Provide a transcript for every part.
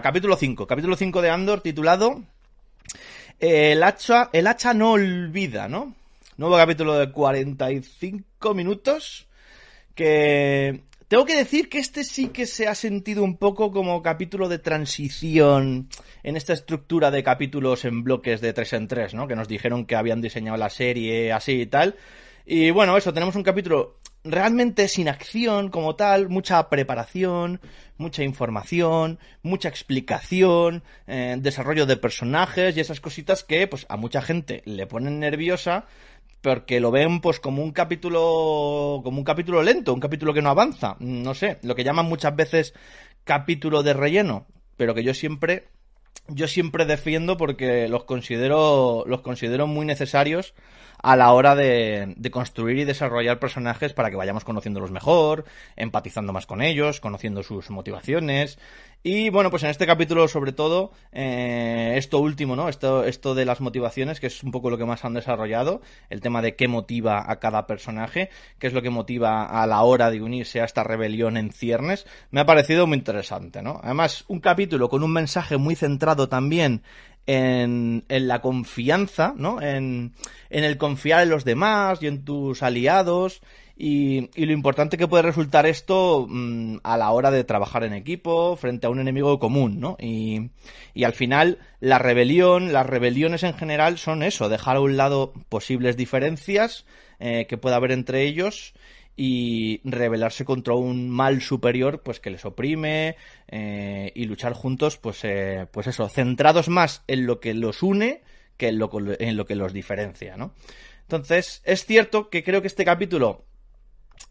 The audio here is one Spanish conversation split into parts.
Capítulo 5. Capítulo 5 de Andor titulado eh, el, hacha, el hacha no olvida, ¿no? Nuevo capítulo de 45 minutos que... Tengo que decir que este sí que se ha sentido un poco como capítulo de transición en esta estructura de capítulos en bloques de 3 en 3, ¿no? Que nos dijeron que habían diseñado la serie así y tal. Y bueno, eso, tenemos un capítulo realmente sin acción como tal, mucha preparación, mucha información, mucha explicación, eh, desarrollo de personajes y esas cositas que pues a mucha gente le ponen nerviosa porque lo ven pues como un capítulo como un capítulo lento, un capítulo que no avanza, no sé, lo que llaman muchas veces capítulo de relleno, pero que yo siempre yo siempre defiendo porque los considero los considero muy necesarios a la hora de, construir y desarrollar personajes para que vayamos conociéndolos mejor, empatizando más con ellos, conociendo sus motivaciones. Y bueno, pues en este capítulo, sobre todo, eh, esto último, ¿no? Esto, esto de las motivaciones, que es un poco lo que más han desarrollado, el tema de qué motiva a cada personaje, qué es lo que motiva a la hora de unirse a esta rebelión en ciernes, me ha parecido muy interesante, ¿no? Además, un capítulo con un mensaje muy también en, la confianza, ¿no? En, el confiar en los demás y en tus aliados y, lo importante que puede resultar esto mm, a la hora de trabajar en equipo frente a un enemigo común, ¿no? Y, y al final la rebelión, las rebeliones en general son eso, dejar a un lado posibles diferencias eh, que pueda haber entre ellos y rebelarse contra un mal superior pues que les oprime eh, y luchar juntos pues eh, pues eso centrados más en lo que los une que en lo, en lo que los diferencia no entonces es cierto que creo que este capítulo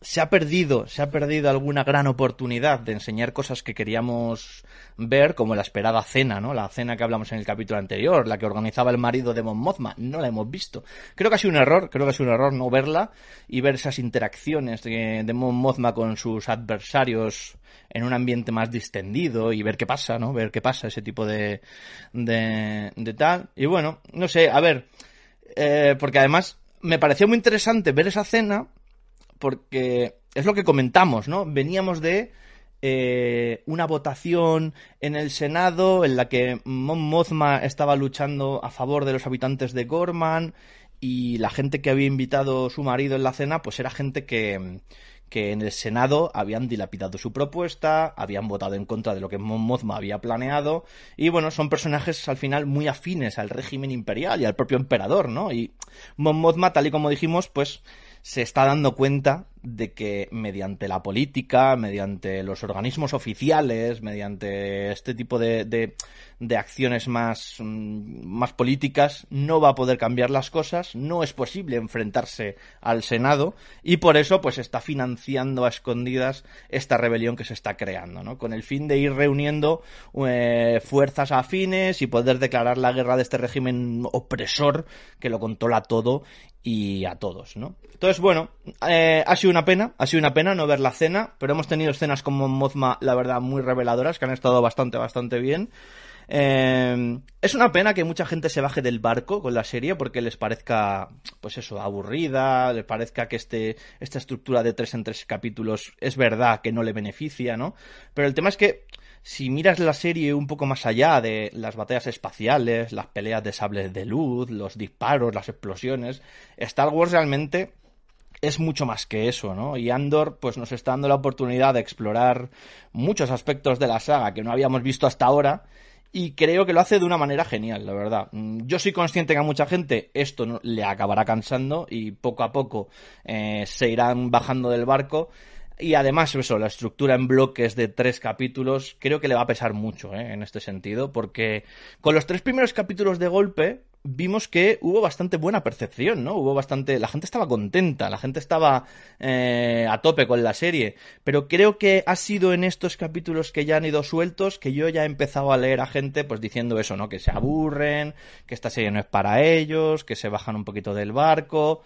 se ha perdido, se ha perdido alguna gran oportunidad de enseñar cosas que queríamos ver, como la esperada cena, ¿no? La cena que hablamos en el capítulo anterior, la que organizaba el marido de Mon Mothma, no la hemos visto. Creo que ha sido un error, creo que ha sido un error no verla y ver esas interacciones de, Mon Mothma con sus adversarios en un ambiente más distendido y ver qué pasa, ¿no? Ver qué pasa, ese tipo de, de, de tal. Y bueno, no sé, a ver, eh, porque además me pareció muy interesante ver esa cena porque es lo que comentamos, ¿no? Veníamos de eh, una votación en el Senado en la que Mon Mothma estaba luchando a favor de los habitantes de Gorman y la gente que había invitado su marido en la cena, pues era gente que, que en el Senado habían dilapidado su propuesta, habían votado en contra de lo que Mon Mothma había planeado, y bueno, son personajes al final muy afines al régimen imperial y al propio emperador, ¿no? Y Mon Mothma, tal y como dijimos, pues se está dando cuenta de que mediante la política, mediante los organismos oficiales, mediante este tipo de, de, acciones más, mm, más políticas, no va a poder cambiar las cosas, no es posible enfrentarse al Senado y por eso pues está financiando a escondidas esta rebelión que se está creando, ¿no? Con el fin de ir reuniendo eh, fuerzas afines y poder declarar la guerra de este régimen opresor que lo controla todo y a todos, ¿no? Entonces, bueno, eh, ha sido una pena, ha sido una pena no ver la cena, pero hemos tenido escenas como Mozma, la verdad, muy reveladoras, que han estado bastante, bastante bien. Eh, es una pena que mucha gente se baje del barco con la serie porque les parezca, pues eso, aburrida, les parezca que este, esta estructura de tres en tres capítulos es verdad que no le beneficia, ¿no? Pero el tema es que si miras la serie un poco más allá de las batallas espaciales, las peleas de sables de luz, los disparos, las explosiones, Star Wars realmente es mucho más que eso, ¿no? Y Andor, pues nos está dando la oportunidad de explorar muchos aspectos de la saga que no habíamos visto hasta ahora. Y creo que lo hace de una manera genial, la verdad. Mm, yo soy consciente que a mucha gente esto le acabará cansando y poco a poco eh, se irán bajando del barco. Y además, eso, la estructura en bloques de tres capítulos, creo que le va a pesar mucho ¿eh? en este sentido, porque con los tres primeros capítulos de golpe, vimos que hubo bastante buena percepción, ¿no? Hubo bastante, la gente estaba contenta, la gente estaba eh, a tope con la serie, pero creo que ha sido en estos capítulos que ya han ido sueltos que yo ya he empezado a leer a gente pues diciendo eso, ¿no? Que se aburren, que esta serie no es para ellos, que se bajan un poquito del barco.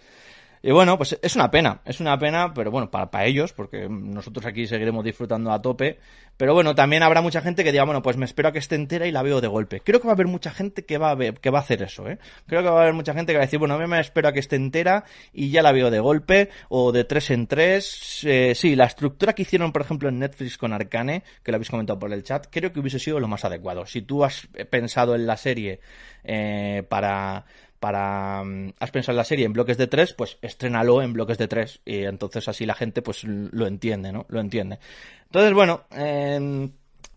Y bueno, pues es una pena, es una pena, pero bueno, para, ellos, porque nosotros aquí seguiremos disfrutando a tope. Pero bueno, también habrá mucha gente que diga, bueno, pues me espero a que esté entera y la veo de golpe. Creo que va a haber mucha gente que va a, ver, que va a hacer eso, ¿eh? Creo que va a haber mucha gente que va a decir, bueno, a mí me espero a que esté entera y ya la veo de golpe, o de tres en tres. Eh, sí, la estructura que hicieron, por ejemplo, en Netflix con Arcane, que lo habéis comentado por el chat, creo que hubiese sido lo más adecuado. Si tú has pensado en la serie eh, para para mm, has pensado en la serie en bloques de tres, pues estrénalo en bloques de tres y entonces así la gente pues lo entiende, ¿no? Lo entiende. Entonces, bueno, eh,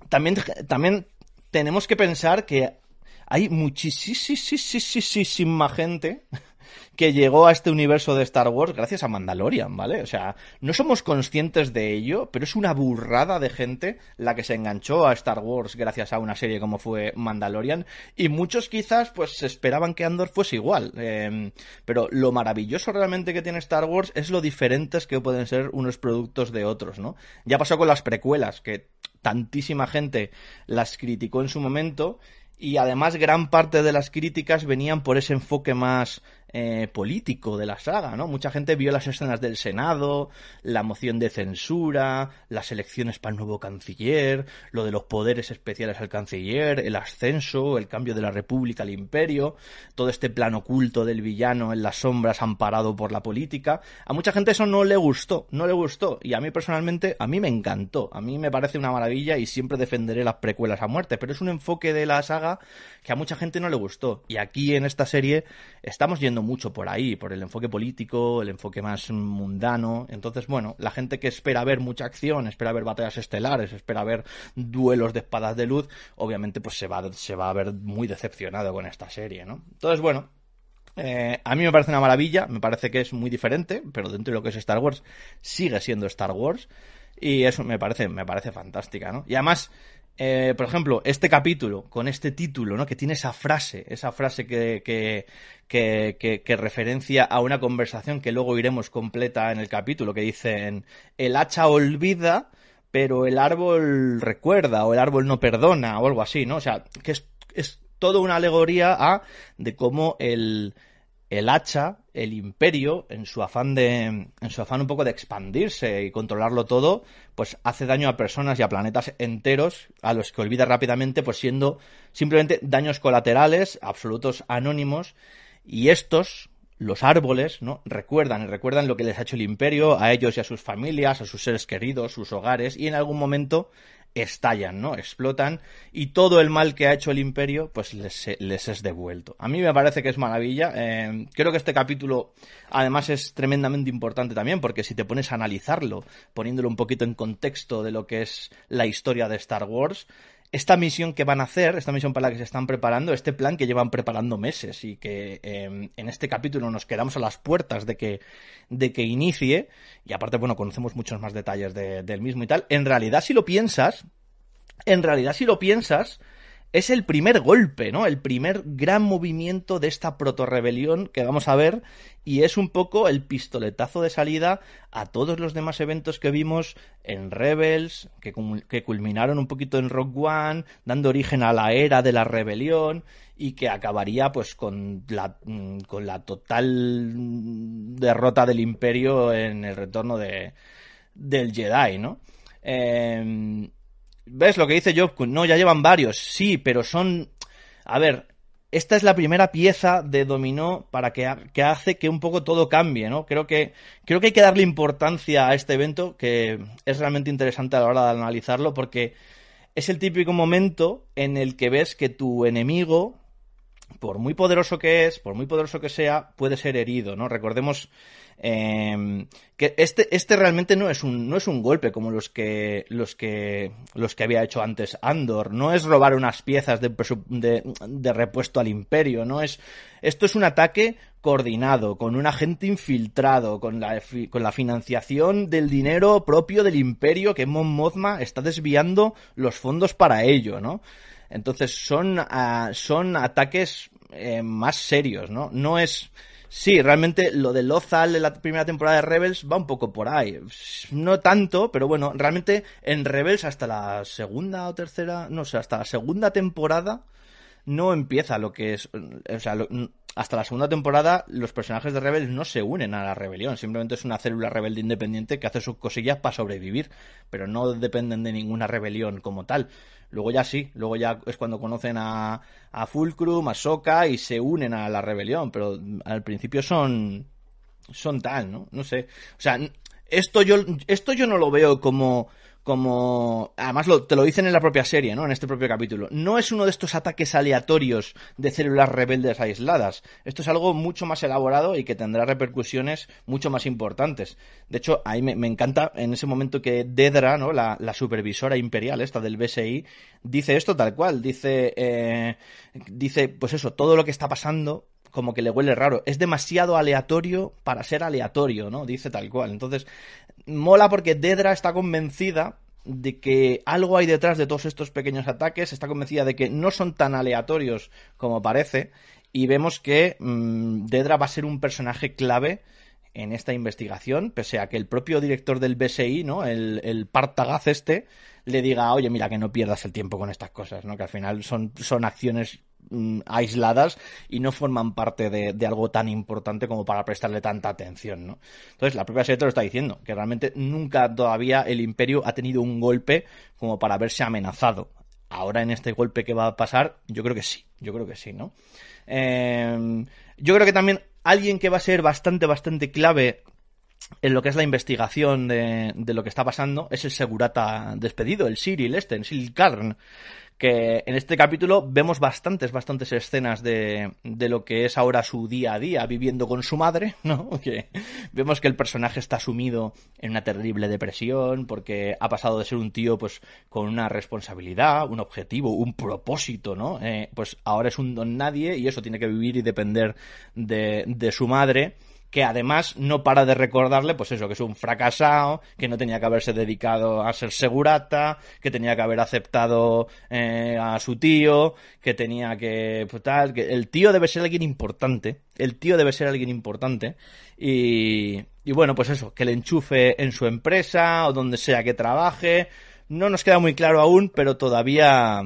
también, también tenemos que pensar que hay muchísima gente que llegó a este universo de Star Wars gracias a Mandalorian, ¿vale? O sea, no somos conscientes de ello, pero es una burrada de gente la que se enganchó a Star Wars gracias a una serie como fue Mandalorian y muchos quizás pues esperaban que Andor fuese igual. Eh, pero lo maravilloso realmente que tiene Star Wars es lo diferentes que pueden ser unos productos de otros, ¿no? Ya pasó con las precuelas, que tantísima gente las criticó en su momento y además gran parte de las críticas venían por ese enfoque más eh, político de la saga, ¿no? Mucha gente vio las escenas del Senado, la moción de censura, las elecciones para el nuevo canciller, lo de los poderes especiales al canciller, el ascenso, el cambio de la República al Imperio, todo este plan oculto del villano en las sombras amparado por la política. A mucha gente eso no le gustó, no le gustó, y a mí personalmente, a mí me encantó, a mí me parece una maravilla y siempre defenderé las precuelas a muerte, pero es un enfoque de la saga que a mucha gente no le gustó, y aquí en esta serie estamos yendo mucho por ahí, por el enfoque político, el enfoque más mundano. Entonces, bueno, la gente que espera ver mucha acción, espera ver batallas estelares, espera ver duelos de espadas de luz, obviamente pues se va, se va a ver muy decepcionado con esta serie, ¿no? Entonces, bueno, eh, a mí me parece una maravilla, me parece que es muy diferente, pero dentro de lo que es Star Wars sigue siendo Star Wars y eso me parece me parece fantástica, ¿no? Y además eh, por ejemplo, este capítulo, con este título, ¿no? Que tiene esa frase, esa frase que, que, que, que, referencia a una conversación que luego iremos completa en el capítulo, que dicen, el hacha olvida, pero el árbol recuerda, o el árbol no perdona, o algo así, ¿no? O sea, que es, es toda una alegoría a de cómo el, el hacha, el imperio, en su afán de, en su afán un poco de expandirse y controlarlo todo, pues hace daño a personas y a planetas enteros a los que olvida rápidamente, pues siendo simplemente daños colaterales, absolutos anónimos, y estos, los árboles, ¿no? Recuerdan recuerdan lo que les ha hecho el imperio a ellos y a sus familias, a sus seres queridos, sus hogares, y en algún momento estallan, ¿no? Explotan y todo el mal que ha hecho el imperio pues les, les es devuelto. A mí me parece que es maravilla. Eh, creo que este capítulo además es tremendamente importante también porque si te pones a analizarlo, poniéndolo un poquito en contexto de lo que es la historia de Star Wars, esta misión que van a hacer, esta misión para la que se están preparando, este plan que llevan preparando meses y que eh, en este capítulo nos quedamos a las puertas de que, de que inicie, y aparte, bueno, conocemos muchos más detalles de, del mismo y tal, en realidad si lo piensas, en realidad si lo piensas, es el primer golpe, ¿no? El primer gran movimiento de esta proto-rebelión que vamos a ver y es un poco el pistoletazo de salida a todos los demás eventos que vimos en Rebels, que, culminaron un poquito en Rock One, dando origen a la era de la rebelión y que acabaría pues con la, con la total derrota del imperio en el retorno de, del Jedi, ¿no? Eh, ¿Ves lo que dice Job? No, ya llevan varios. Sí, pero son... A ver, esta es la primera pieza de dominó para que, que, hace que un poco todo cambie, ¿no? Creo que, creo que hay que darle importancia a este evento, que es realmente interesante a la hora de analizarlo, porque es el típico momento en el que ves que tu enemigo, por muy poderoso que es, por muy poderoso que sea, puede ser herido, ¿no? Recordemos eh, que este, este realmente no es un, no es un golpe como los que, los que, los que había hecho antes Andor. No es robar unas piezas de, de, repuesto al imperio, no es, esto es un ataque coordinado, con un agente infiltrado, con la, con la financiación del dinero propio del imperio que Mon Mothma está desviando los fondos para ello, ¿no? Entonces son, uh, son ataques eh, más serios, ¿no? No es... Sí, realmente lo de Lothal en la primera temporada de Rebels va un poco por ahí. No tanto, pero bueno, realmente en Rebels hasta la segunda o tercera, no sé, hasta la segunda temporada no empieza lo que es, o sea, hasta la segunda temporada los personajes de Rebels no se unen a la rebelión, simplemente es una célula rebelde independiente que hace sus cosillas para sobrevivir, pero no dependen de ninguna rebelión como tal. Luego ya sí, luego ya es cuando conocen a, a Fulcrum, a Soka y se unen a la rebelión, pero al principio son son tal, ¿no? No sé. O sea, esto yo esto yo no lo veo como como además te lo dicen en la propia serie, ¿no? En este propio capítulo. No es uno de estos ataques aleatorios de células rebeldes aisladas. Esto es algo mucho más elaborado y que tendrá repercusiones mucho más importantes. De hecho, ahí me, encanta en ese momento que Dedra, ¿no? La, supervisora imperial esta del BSI, dice esto tal cual. Dice, eh, dice, pues eso, todo lo que está pasando como que le huele raro. Es demasiado aleatorio para ser aleatorio, ¿no? Dice tal cual. Entonces, mola porque Dedra está convencida de que algo hay detrás de todos estos pequeños ataques, está convencida de que no son tan aleatorios como parece, y vemos que mm, Dedra va a ser un personaje clave en esta investigación, pese a que el propio director del BSI, ¿no? El, el Partagaz este, le diga, oye, mira, que no pierdas el tiempo con estas cosas, ¿no? Que al final son, son acciones Mm, aisladas y no forman parte de, algo tan importante como para prestarle tanta atención, ¿no? Entonces, la propia serie lo está diciendo, que realmente nunca todavía el imperio ha tenido un golpe como para verse amenazado. Ahora en este golpe que va a pasar, yo creo que sí, yo creo que sí, ¿no? Em, yo creo que también alguien que va a ser bastante, bastante clave en lo que es la investigación de, lo que está pasando es el segurata despedido, el Cyril este, el Cyril que en este capítulo vemos bastantes, bastantes escenas de, de, lo que es ahora su día a día viviendo con su madre, ¿no? Que vemos que el personaje está sumido en una terrible depresión porque ha pasado de ser un tío pues con una responsabilidad, un objetivo, un propósito, ¿no? Eh, pues ahora es un don nadie y eso tiene que vivir y depender de, de su madre que además no para de recordarle, pues eso, que es un fracasado, que no tenía que haberse dedicado a ser segurata, que tenía que haber aceptado eh, a su tío, que tenía que, pues tal, que el tío debe ser alguien importante, el tío debe ser alguien importante, y, y bueno, pues eso, que le enchufe en su empresa o donde sea que trabaje, no nos queda muy claro aún, pero todavía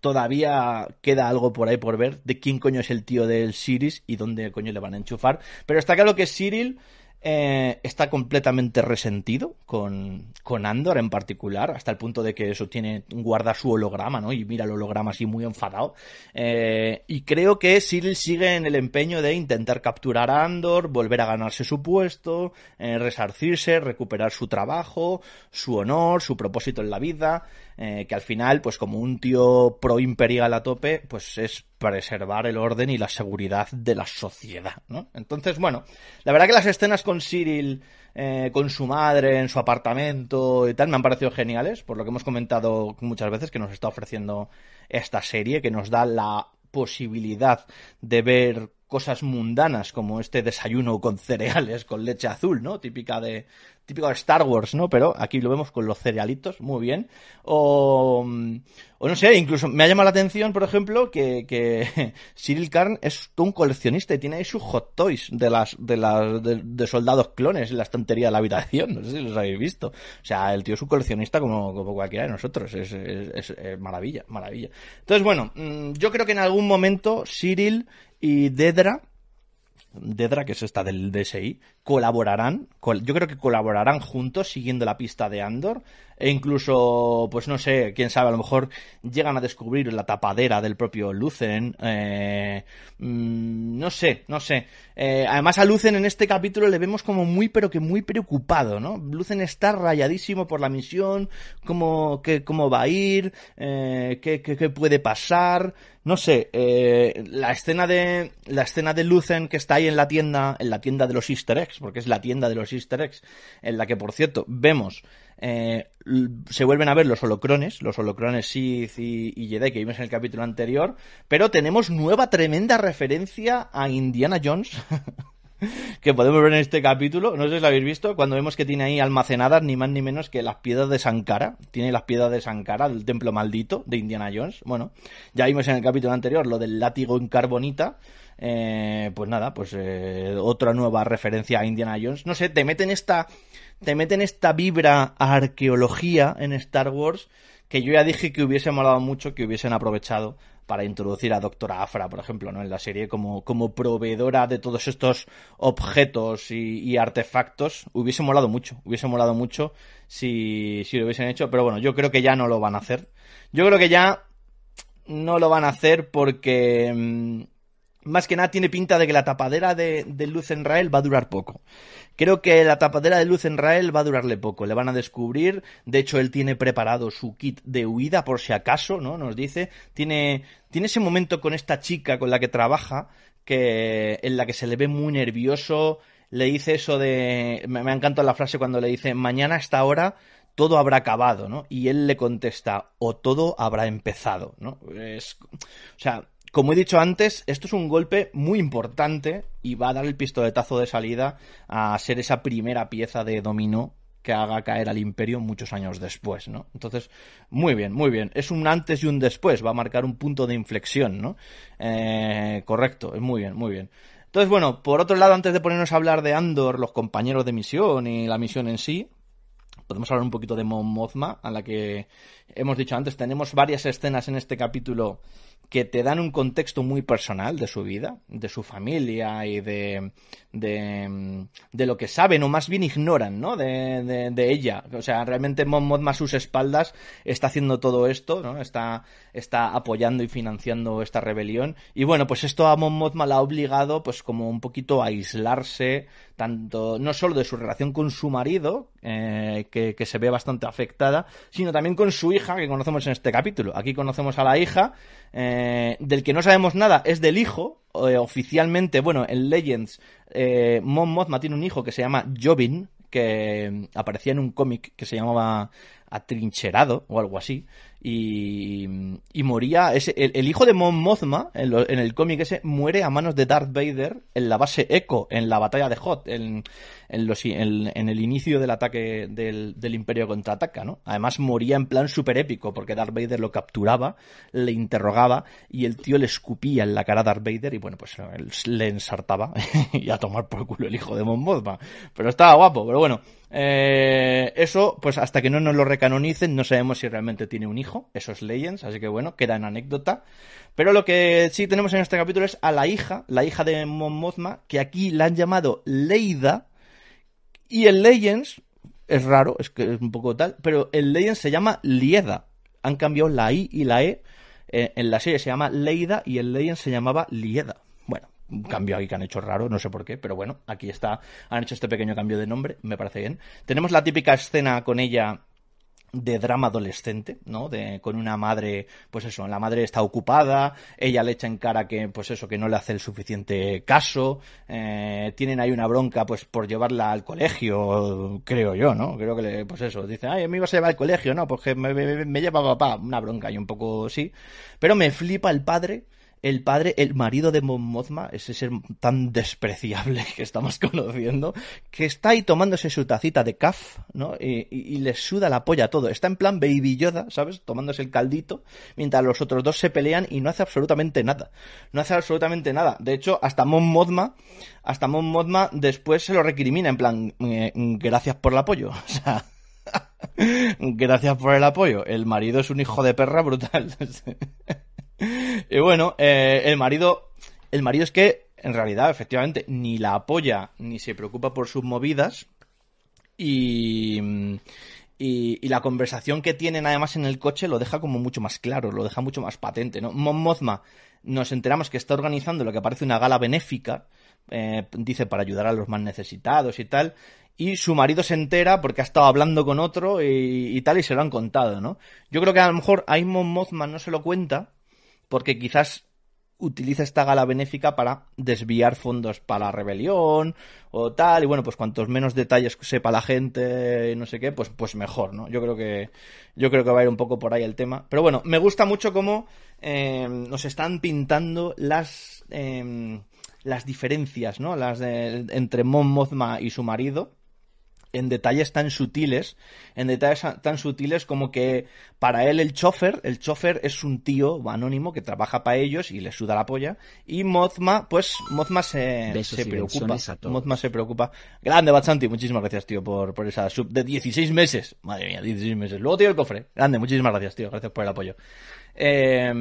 todavía queda algo por ahí por ver de quién coño es el tío del Siris y dónde coño le van a enchufar. Pero está claro que Cyril eh, está completamente resentido con, con Andor en particular, hasta el punto de que eso tiene, guarda su holograma, ¿no? Y mira el holograma así muy enfadado. Eh, y creo que Cyril sigue en el empeño de intentar capturar a Andor, volver a ganarse su puesto, eh, resarcirse, recuperar su trabajo, su honor, su propósito en la vida. Eh, que al final, pues como un tío pro imperial a tope, pues es preservar el orden y la seguridad de la sociedad, ¿no? Entonces, bueno, la verdad que las escenas con Cyril, eh, con su madre en su apartamento y tal, me han parecido geniales, por lo que hemos comentado muchas veces que nos está ofreciendo esta serie, que nos da la posibilidad de ver cosas mundanas como este desayuno con cereales con leche azul, ¿no? Típica de típico de Star Wars, ¿no? Pero aquí lo vemos con los cerealitos, muy bien. O, o no sé, incluso me ha llamado la atención, por ejemplo, que, que Cyril Karn es un coleccionista y tiene ahí sus hot toys de las de las de, soldados clones en la estantería de la habitación, no sé si los habéis visto. O sea, el tío es un coleccionista como, cualquiera de nosotros, es, es, es maravilla, maravilla. Entonces, bueno, mm, yo creo que en algún momento Cyril y Dedra Dedra, que es esta del DSI, colaborarán, yo creo que colaborarán juntos siguiendo la pista de Andor e incluso, pues no sé, quién sabe, a lo mejor llegan a descubrir la tapadera del propio Lucen, eh, mm, no sé, no sé. Eh, además a Lucen en este capítulo le vemos como muy, pero que muy preocupado, ¿no? Lucen está rayadísimo por la misión, cómo, qué, cómo va a ir, eh, qué, qué, qué, puede pasar, no sé, eh, la escena de, la escena de Lucen que está ahí en la tienda, en la tienda de los easter eggs, porque es la tienda de los easter eggs, en la que por cierto vemos eh, se vuelven a ver los holocrones, los holocrones Sith y, y, Jedi que vimos en el capítulo anterior, pero tenemos nueva tremenda referencia a Indiana Jones. que podemos ver en este capítulo, no sé si lo habéis visto, cuando vemos que tiene ahí almacenadas ni más ni menos que las piedras de Sankara, tiene las piedras de Sankara, del templo maldito de Indiana Jones, bueno, ya vimos en el capítulo anterior lo del látigo en carbonita, eh, pues nada, pues eh, otra nueva referencia a Indiana Jones, no sé, te meten esta, te meten esta vibra arqueología en Star Wars, que yo ya dije que hubiese molado mucho que hubiesen aprovechado para introducir a Doctora Afra, por ejemplo, ¿no? En la serie como, como proveedora de todos estos objetos y, artefactos. Hubiese molado mucho, hubiese molado mucho si, si lo hubiesen hecho, pero bueno, yo creo que ya no lo van a hacer. Yo creo que ya no lo van a hacer porque mm, más que nada tiene pinta de que la tapadera de, Luz en Rael va a durar poco. Creo que la tapadera de Luz en Rael va a durarle poco, le van a descubrir, de hecho él tiene preparado su kit de huida por si acaso, ¿no? Nos dice, tiene, tiene ese momento con esta chica con la que trabaja, que, en la que se le ve muy nervioso, le dice eso de, me, me encanta la frase cuando le dice, mañana a esta hora todo habrá acabado, ¿no? Y él le contesta, o todo habrá empezado, ¿no? Es, o sea, como he dicho antes, esto es un golpe muy importante y va a dar el pistoletazo de salida a ser esa primera pieza de dominó que haga caer al imperio muchos años después, ¿no? Entonces, muy bien, muy bien. Es un antes y un después, va a marcar un punto de inflexión, ¿no? Eh, correcto, es muy bien, muy bien. Entonces, bueno, por otro lado, antes de ponernos a hablar de Andor, los compañeros de misión y la misión en sí, podemos hablar un poquito de Mon Mothma, a la que hemos dicho antes, tenemos varias escenas en este capítulo que te dan un contexto muy personal de su vida, de su familia y de, de, de lo que saben o más bien ignoran, ¿no? De, de, ella. O sea, realmente Mon Mothma a sus espaldas está haciendo todo esto, ¿no? Está, está apoyando y financiando esta rebelión. Y bueno, pues esto a Mon Mothma la ha obligado pues como un poquito a aislarse, tanto, no solo de su relación con su marido, eh, que, que se ve bastante afectada, sino también con su hija que conocemos en este capítulo. Aquí conocemos a la hija, eh, del que no sabemos nada, es del hijo, eh, oficialmente, bueno, en Legends, eh, Mon Mothma tiene un hijo que se llama Jobin, que aparecía en un cómic que se llamaba Atrincherado o algo así, y, y moría, ese, el, hijo de Mon Mothma, en, en el cómic ese, muere a manos de Darth Vader en la base Echo, en la batalla de Hoth, en, en, los, en, el inicio del ataque del, del Imperio contraataca, ¿no? Además moría en plan súper épico, porque Darth Vader lo capturaba, le interrogaba, y el tío le escupía en la cara a Darth Vader, y bueno, pues le ensartaba, y a tomar por culo el hijo de Mon Mothma. Pero estaba guapo, pero bueno, eh, eso, pues hasta que no nos lo recanonicen, no sabemos si realmente tiene un hijo. Eso es Legends, así que bueno, queda en anécdota. Pero lo que sí tenemos en este capítulo es a la hija, la hija de Mon que aquí la han llamado Leida. Y en Legends, es raro, es que es un poco tal, pero en Legends se llama Lieda. Han cambiado la I y la E. Eh, en la serie se llama Leida y en Legends se llamaba Lieda. Un cambio aquí que han hecho raro, no sé por qué, pero bueno, aquí está, han hecho este pequeño cambio de nombre, me parece bien. Tenemos la típica escena con ella de drama adolescente, ¿no? De, con una madre, pues eso, la madre está ocupada, ella le echa en cara que, pues eso, que no le hace el suficiente caso, eh, tienen ahí una bronca, pues por llevarla al colegio, creo yo, ¿no? Creo que, le, pues eso, dice, ay, me ibas a llevar al colegio, ¿no? Porque me, me, me lleva papá, una bronca y un poco sí, pero me flipa el padre, el padre, el marido de Mothma, ese ser tan despreciable que estamos conociendo, que está ahí tomándose su tacita de caf, ¿no? Y, y, le suda la polla todo. Está en plan Baby Yoda, ¿sabes? Tomándose el caldito, mientras los otros dos se pelean y no hace absolutamente nada. No hace absolutamente nada. De hecho, hasta Mon Mothma, hasta Mon Mothma después se lo recrimina, en plan, eh, gracias por el apoyo. O sea... Gracias por el apoyo. El marido es un hijo de perra brutal. y bueno, eh, el marido, el marido es que, en realidad, efectivamente, ni la apoya ni se preocupa por sus movidas. Y, y, y, la conversación que tienen además en el coche lo deja como mucho más claro, lo deja mucho más patente, ¿no? Mothma nos enteramos que está organizando lo que parece una gala benéfica, eh, dice para ayudar a los más necesitados y tal, y su marido se entera porque ha estado hablando con otro y, tal y se lo han contado, ¿no? Yo creo que a lo mejor a Mon Mothma no se lo cuenta, porque quizás utiliza esta gala benéfica para desviar fondos para la rebelión o tal y bueno pues cuantos menos detalles sepa la gente no sé qué pues pues mejor no yo creo que yo creo que va a ir un poco por ahí el tema. Pero bueno me gusta mucho cómo eh, nos están pintando las eh, las diferencias, ¿no? Las de, entre Mon Mothma y su marido en detalles tan sutiles, en detalles tan sutiles como que para él el chofer, el chofer es un tío anónimo que trabaja para ellos y le suda la polla, y Mothma, pues Mothma se, se preocupa, Mothma se preocupa. Grande Bachanti, muchísimas gracias tío por, por esa sub de 16 meses, madre mía, 16 meses. Luego tío el cofre, grande, muchísimas gracias tío, gracias por el apoyo. Eh,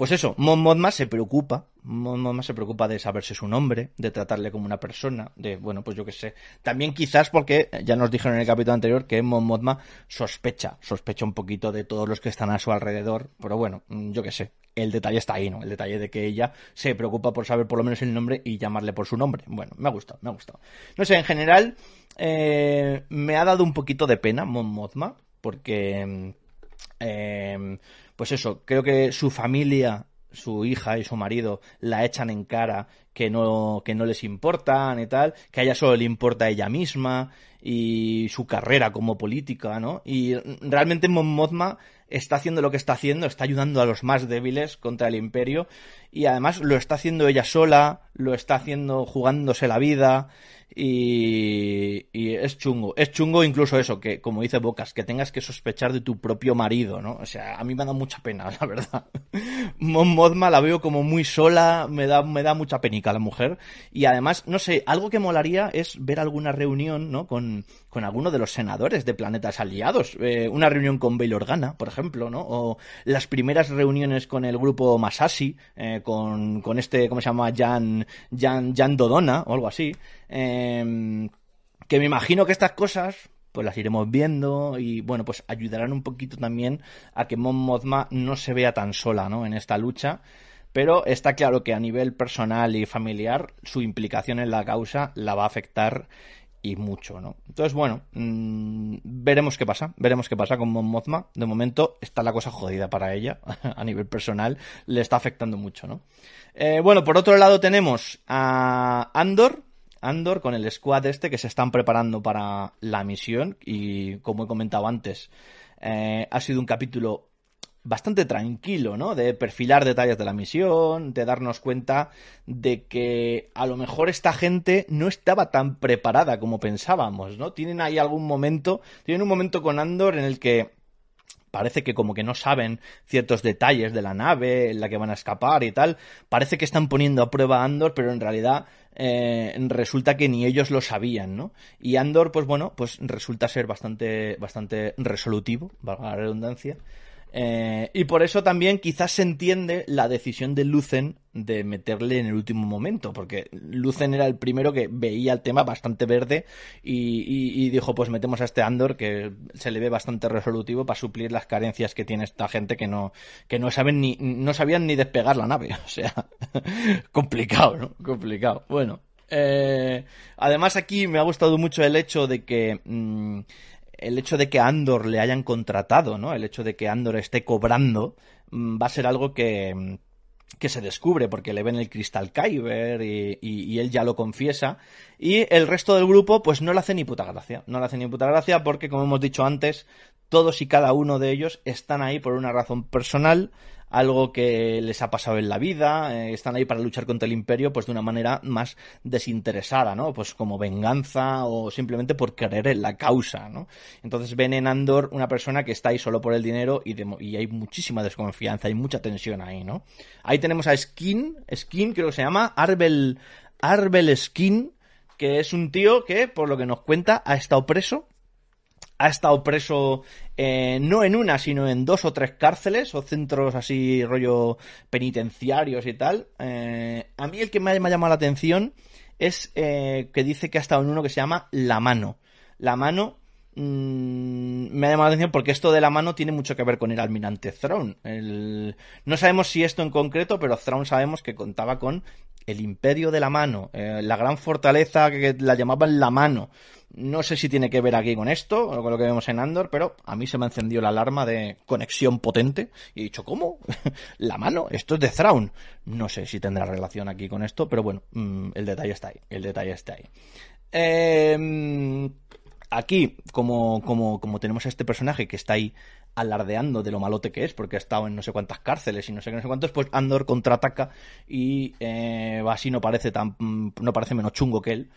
pues eso, Mon se preocupa, Mon se preocupa de saberse su nombre, de tratarle como una persona, de, bueno, pues yo qué sé. También quizás porque, ya nos dijeron en el capítulo anterior, que Mon sospecha, sospecha un poquito de todos los que están a su alrededor, pero bueno, mm, yo qué sé. El detalle está ahí, ¿no? El detalle de que ella se preocupa por saber por lo menos el nombre y llamarle por su nombre. Bueno, me ha gustado, me ha gustado. No sé, en general, eh, me ha dado un poquito de pena Mon porque... Mm, eh, pues eso, creo que su familia, su hija y su marido la echan en cara que no, que no les importan y tal, que a ella solo le importa a ella misma y su carrera como política, ¿no? Y realmente Mon está haciendo lo que está haciendo, está ayudando a los más débiles contra el imperio y además lo está haciendo ella sola, lo está haciendo jugándose la vida y, es chungo. Es chungo incluso eso, que como dice Bocas, que tengas que sospechar de tu propio marido, ¿no? O sea, a mí me da mucha pena, la verdad. Mon Mothma la veo como muy sola, me da, me da mucha penica la mujer. Y además, no sé, algo que molaría es ver alguna reunión, ¿no? Con, con alguno de los senadores de planetas aliados. Eh, una reunión con Bail Organa, por ejemplo, ¿no? O las primeras reuniones con el grupo Masashi, eh, con, con este, ¿cómo se llama? Jan, Jan, Jan Dodona, o algo así. Em, que me imagino que estas cosas pues las iremos viendo y bueno pues ayudarán un poquito también a que Mon Mothma no se vea tan sola ¿no? en esta lucha pero está claro que a nivel personal y familiar su implicación en la causa la va a afectar y mucho, ¿no? Entonces, bueno, mm, veremos qué pasa, veremos qué pasa con Mon Mothma. De momento está la cosa jodida para ella, a nivel personal, le está afectando mucho, ¿no? Eh, bueno, por otro lado tenemos a Andor, Andor con el squad este que se están preparando para la misión y como he comentado antes, eh, ha sido un capítulo bastante tranquilo, ¿no? De perfilar detalles de la misión, de darnos cuenta de que a lo mejor esta gente no estaba tan preparada como pensábamos, ¿no? Tienen ahí algún momento, tienen un momento con Andor en el que parece que como que no saben ciertos detalles de la nave en la que van a escapar y tal. Parece que están poniendo a prueba a Andor, pero en realidad eh, resulta que ni ellos lo sabían, ¿no? Y Andor, pues bueno, pues resulta ser bastante, bastante resolutivo, valga la redundancia. Eh, y por eso también quizás se entiende la decisión de Lucen de meterle en el último momento, porque Lucen era el primero que veía el tema bastante verde y, dijo, pues metemos a este Andor que se le ve bastante resolutivo para suplir las carencias que tiene esta gente que no, que no saben ni, no sabían ni despegar la nave. O sea, complicado, ¿no? Complicado. Bueno. Eh, además aquí me ha gustado mucho el hecho de que mm, el hecho de que Andor le hayan contratado, ¿no? El hecho de que Andor esté cobrando mm, va a ser algo que, mm, que se descubre porque le ven el cristal Kyber y, y, él ya lo confiesa y el resto del grupo pues no le hace ni puta gracia no le hace ni puta gracia porque como hemos dicho antes todos y cada uno de ellos están ahí por una razón personal algo que les ha pasado en la vida, eh, están ahí para luchar contra el imperio pues de una manera más desinteresada, ¿no? Pues como venganza o simplemente por querer en la causa, ¿no? Entonces ven en Andor una persona que está ahí solo por el dinero y hay muchísima desconfianza, hay mucha tensión ahí, ¿no? Ahí tenemos a Skin, Skin creo que se llama, Arbel, Arbel Skin, que es un tío que, por lo que nos cuenta, ha estado preso ha estado preso eh, no en una, sino en dos o tres cárceles o centros así rollo penitenciarios y tal. Eh, a mí el que me ha llamado la atención es eh, que dice que ha estado en uno que se llama La Mano. La Mano mm, me ha llamado la atención porque esto de la mano tiene mucho que ver con el almirante Thrawn. No sabemos si esto en concreto, pero Thrawn sabemos que contaba con el imperio de la mano, la gran fortaleza que la llamaban la mano. No sé si tiene que ver aquí con esto o con lo que vemos en Andor, pero a mí se me encendió la alarma de conexión potente y he dicho, ¿cómo? la mano, esto es de Thrawn. No sé si tendrá relación aquí con esto, pero bueno, mm, el detalle está ahí, el detalle está ahí. Em, aquí, como, como, como tenemos a este personaje que está ahí alardeando de lo malote que es, porque ha estado en no sé cuántas cárceles y no sé qué, no sé cuántos, pues Andor contraataca y eh, así no parece tan, no parece menos chungo que él.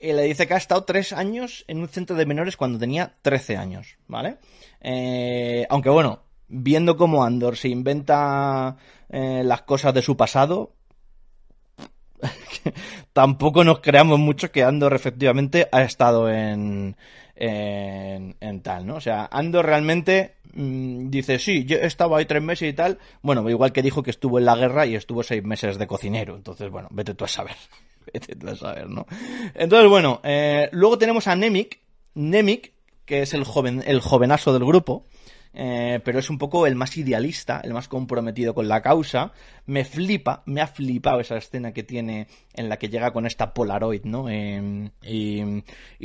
Y le dice que ha estado tres años en un centro de menores cuando tenía 13 años, ¿vale? Eh, aunque bueno, viendo cómo Andor se inventa eh, las cosas de su pasado, tampoco nos creamos mucho que Andor efectivamente ha estado en, en, tal, ¿no? O sea, Andor realmente mm, dice, sí, yo estaba ahí tres meses y tal. Bueno, igual que dijo que estuvo en la guerra y estuvo seis meses de cocinero. Entonces, bueno, vete tú a saber. Entonces, bueno, eh, luego tenemos a Nemik. Nemik, que es el joven, el jovenazo del grupo. Eh, pero es un poco el más idealista, el más comprometido con la causa. Me flipa, me ha flipado esa escena que tiene en la que llega con esta Polaroid, ¿no? Em, y,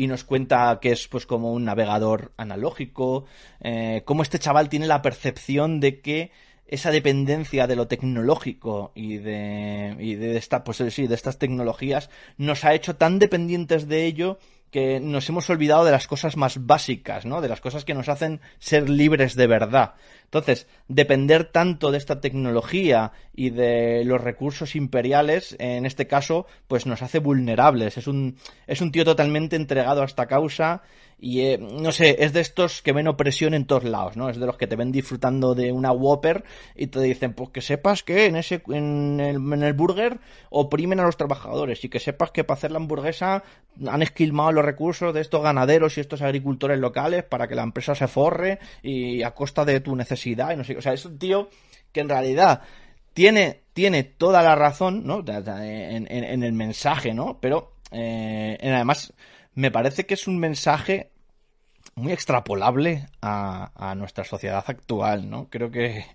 nos cuenta que es pues como un navegador analógico, eh, cómo este chaval tiene la percepción de que esa dependencia de lo tecnológico y de, y de, esta, pues sí, de estas tecnologías nos ha hecho tan dependientes de ello que nos hemos olvidado de las cosas más básicas, ¿no? De las cosas que nos hacen ser libres de verdad. Entonces, depender tanto de esta tecnología y de los recursos imperiales, en este caso, pues nos hace vulnerables. Es un, es un tío totalmente entregado a esta causa y eh, no sé, es de estos que ven opresión en todos lados, ¿no? Es de los que te ven disfrutando de una Whopper y te dicen, pues que sepas que en ese en el, en el burger oprimen a los trabajadores y que sepas que para hacer la hamburguesa han esquilmado los recursos de estos ganaderos y estos agricultores locales para que la empresa se forre y a costa de tu necesidad y no sé, es un tío que en realidad tiene, tiene toda la razón, ¿no? En, en, el mensaje, ¿no? Pero eh, además me parece que es un mensaje muy extrapolable a, nuestra sociedad actual, ¿no? Creo que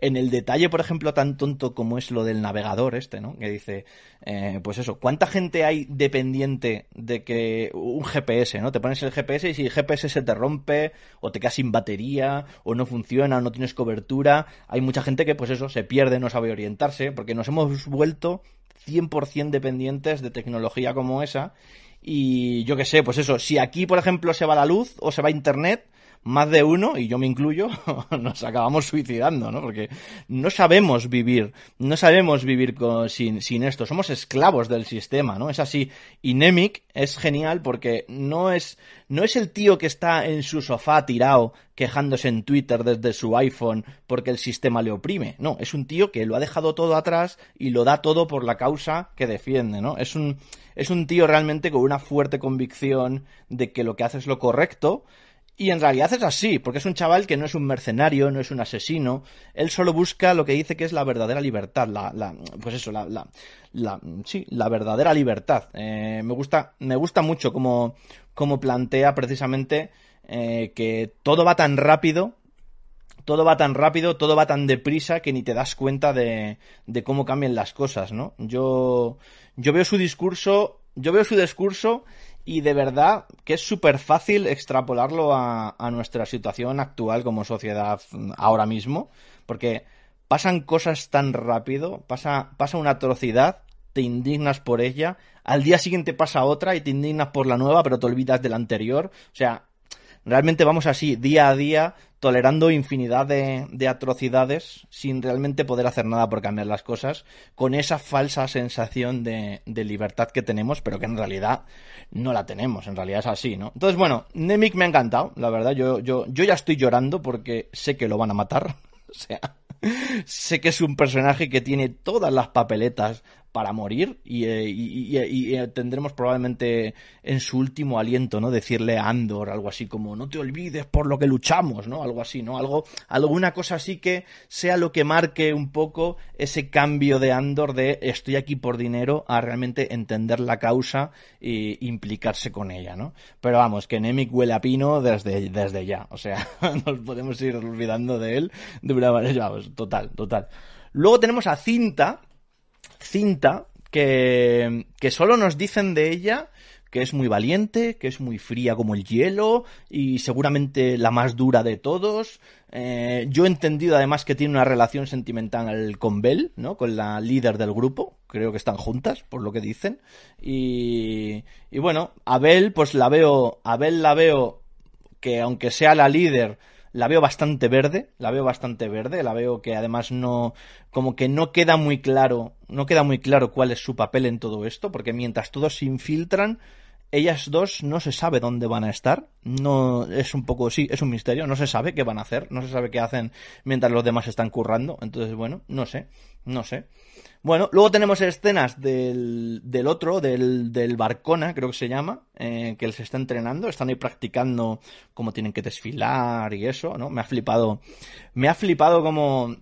en el detalle, por ejemplo, tan tonto como es lo del navegador este, ¿no? Que dice, eh, pues eso, ¿cuánta gente hay dependiente de que un GPS, ¿no? Te pones el GPS y si el GPS se te rompe o te quedas sin batería o no funciona o no tienes cobertura, hay mucha gente que pues eso, se pierde, no sabe orientarse porque nos hemos vuelto 100% dependientes de tecnología como esa y yo qué sé, pues eso, si aquí, por ejemplo, se va la luz o se va internet, más de uno, y yo me incluyo, nos acabamos suicidando, ¿no? Porque no sabemos vivir, no sabemos vivir sin, sin esto, somos esclavos del sistema, ¿no? Es así. Y Nemic es genial porque no es, no es el tío que está en su sofá tirado quejándose en Twitter desde su iPhone porque el sistema le oprime. No, es un tío que lo ha dejado todo atrás y lo da todo por la causa que defiende, ¿no? Es un, es un tío realmente con una fuerte convicción de que lo que hace es lo correcto. Y en realidad es así, porque es un chaval que no es un mercenario, no es un asesino, él solo busca lo que dice que es la verdadera libertad, la, la pues eso, la, la, la, sí, la verdadera libertad. Eh, me gusta, me gusta mucho como, como plantea precisamente eh, que todo va tan rápido todo va tan rápido, todo va tan deprisa que ni te das cuenta de, de cómo cambian las cosas, ¿no? Yo, yo veo su discurso, yo veo su discurso y de verdad que es súper fácil extrapolarlo a, nuestra situación actual como sociedad ahora mismo, porque pasan cosas tan rápido, pasa, pasa una atrocidad, te indignas por ella, al día siguiente pasa otra y te indignas por la nueva, pero te olvidas de la anterior, o sea, realmente vamos así, día a día, tolerando infinidad de, atrocidades sin realmente poder hacer nada por cambiar las cosas, con esa falsa sensación de, libertad que tenemos, pero que en realidad no la tenemos, en realidad es así, ¿no? Entonces, bueno, Nemik me ha encantado, la verdad, yo, yo, yo ya estoy llorando porque sé que lo van a matar, o sea, sé que es un personaje que tiene todas las papeletas para morir y, eh, eh, tendremos probablemente en su último aliento, ¿no? Decirle a Andor algo así como no te olvides por lo que luchamos, ¿no? Algo así, ¿no? Algo, alguna cosa así que sea lo que marque un poco ese cambio de Andor de estoy aquí por dinero a realmente entender la causa e implicarse con ella, ¿no? Pero vamos, que Nemik huele a pino desde, desde ya, o sea, nos podemos ir olvidando de él de una manera, vamos, total, total. Luego tenemos a Cinta, cinta que, que solo nos dicen de ella que es muy valiente, que es muy fría como el hielo y seguramente la más dura de todos. Eh, yo he entendido además que tiene una relación sentimental con Bell, ¿no? Con la líder del grupo. Creo que están juntas, por lo que dicen. Y, y bueno, a pues la veo, a Bell la veo que aunque sea la líder, la veo bastante verde, la veo bastante verde, la veo que además no, como que no queda muy claro, no queda muy claro cuál es su papel en todo esto, porque mientras todos se infiltran, ellas dos no se sabe dónde van a estar. No es un poco, sí, es un misterio. No se sabe qué van a hacer. No se sabe qué hacen mientras los demás están currando. Entonces, bueno, no sé, no sé. Bueno, luego tenemos escenas del, del otro, del, del Barcona, creo que se llama, eh, que les está entrenando. Están ahí practicando cómo tienen que desfilar y eso, ¿no? Me ha flipado. Me ha flipado como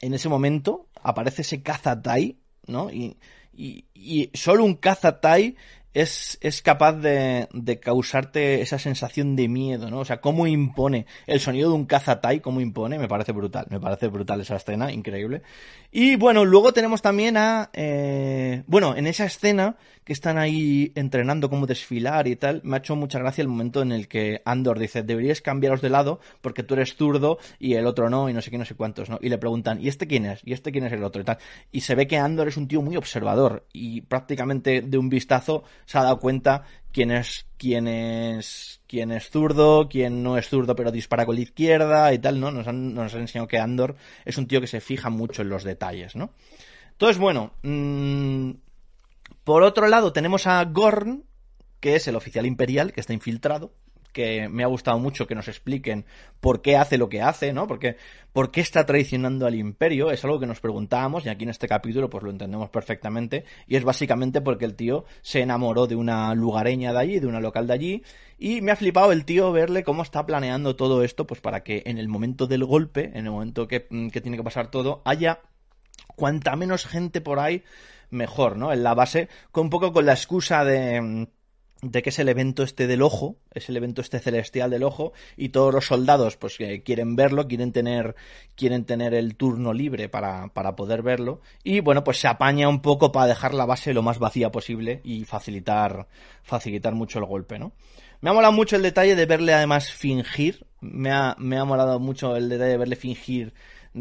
en ese momento aparece ese cazatai, ¿no? Y, y, y solo un cazatai es, es capaz de, de, causarte esa sensación de miedo, ¿no? O sea, cómo impone el sonido de un cazatai, cómo impone, me parece brutal, me parece brutal esa escena, increíble. Y bueno, luego tenemos también a, eh, bueno, en esa escena que están ahí entrenando cómo desfilar y tal, me ha hecho mucha gracia el momento en el que Andor dice, deberías cambiaros de lado porque tú eres zurdo y el otro no, y no sé qué, no sé cuántos, ¿no? Y le preguntan, ¿y este quién es? ¿Y este quién es el otro? Y tal. Y se ve que Andor es un tío muy observador y prácticamente de un vistazo se ha dado cuenta quién es, quién es, quién es zurdo, quién no es zurdo pero dispara con la izquierda y tal, ¿no? Nos han, nos han enseñado que Andor es un tío que se fija mucho en los detalles, ¿no? Entonces, bueno, mmm, por otro lado tenemos a Gorn, que es el oficial imperial que está infiltrado, que me ha gustado mucho que nos expliquen por qué hace lo que hace, ¿no? Porque, ¿Por qué está traicionando al imperio? Es algo que nos preguntábamos y aquí en este capítulo pues lo entendemos perfectamente y es básicamente porque el tío se enamoró de una lugareña de allí, de una local de allí y me ha flipado el tío verle cómo está planeando todo esto pues para que en el momento del golpe, en el momento que, que tiene que pasar todo, haya cuanta menos gente por ahí mejor, ¿no? En la base, con un poco con la excusa de de que es el evento este del ojo, es el evento este celestial del ojo, y todos los soldados pues que quieren verlo, quieren tener, quieren tener el turno libre para, para poder verlo, y bueno, pues se apaña un poco para dejar la base lo más vacía posible y facilitar, facilitar mucho el golpe, ¿no? Me ha molado mucho el detalle de verle además fingir, me ha, me ha molado mucho el detalle de verle fingir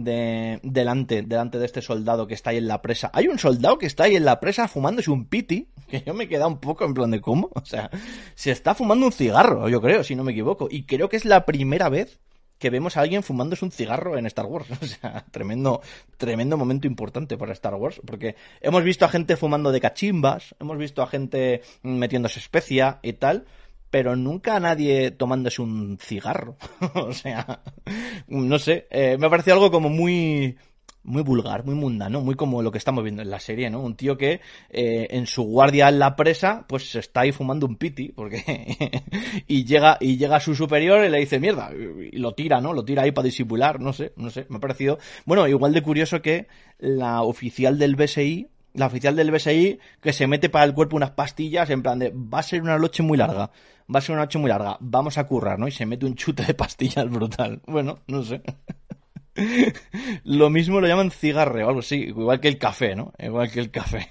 de, delante, delante de este soldado que está ahí en la presa. Hay un soldado que está ahí en la presa fumándose un piti, que yo me he quedado un poco en plan de cómo. O sea, se está fumando un cigarro, yo creo, si no me equivoco. Y creo que es la primera vez que vemos a alguien fumándose un cigarro en Star Wars. O sea, tremendo, tremendo momento importante para Star Wars. Porque hemos visto a gente fumando de cachimbas, hemos visto a gente metiéndose especia y tal pero nunca a nadie tomándose un cigarro. o sea, no sé, eh, me ha parecido algo como muy muy vulgar, muy mundano, muy como lo que estamos viendo en la serie, ¿no? Un tío que eh, en su guardia en la presa, pues se está ahí fumando un piti, porque y llega y llega su superior y le dice mierda y lo tira, ¿no? Lo tira ahí para disimular, no sé, no sé, me ha parecido, bueno, igual de curioso que la oficial del BSI la oficial del BSI que se mete para el cuerpo unas pastillas en plan de va a ser una noche muy larga, va a ser una noche muy larga, vamos a currar, ¿no? Y se mete un chute de pastillas brutal. Bueno, no sé. lo mismo lo llaman cigarre o algo así, igual que el café, ¿no? Igual que el café.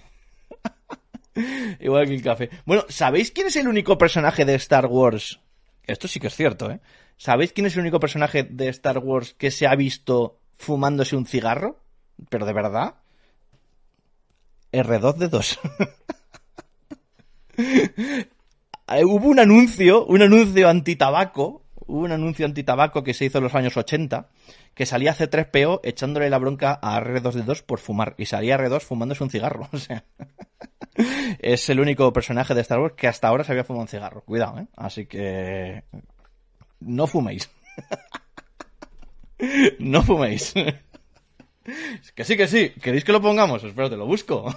igual que el café. Bueno, ¿sabéis quién es el único personaje de Star Wars? Esto sí que es cierto, ¿eh? ¿Sabéis quién es el único personaje de Star Wars que se ha visto fumándose un cigarro? Pero de verdad. R2D2. Eh, hubo un anuncio, un anuncio antitabaco, un anuncio antitabaco que se hizo en los años 80, que salía C3PO echándole la bronca a R2D2 por fumar, y salía R2 fumándose un cigarro, o sea. es el único personaje de Star Wars que hasta ahora se había fumado un cigarro. Cuidado, ¿eh? Así que... No fuméis. no fuméis. Que sí, que sí. ¿Queréis que lo pongamos? Espérate, lo busco.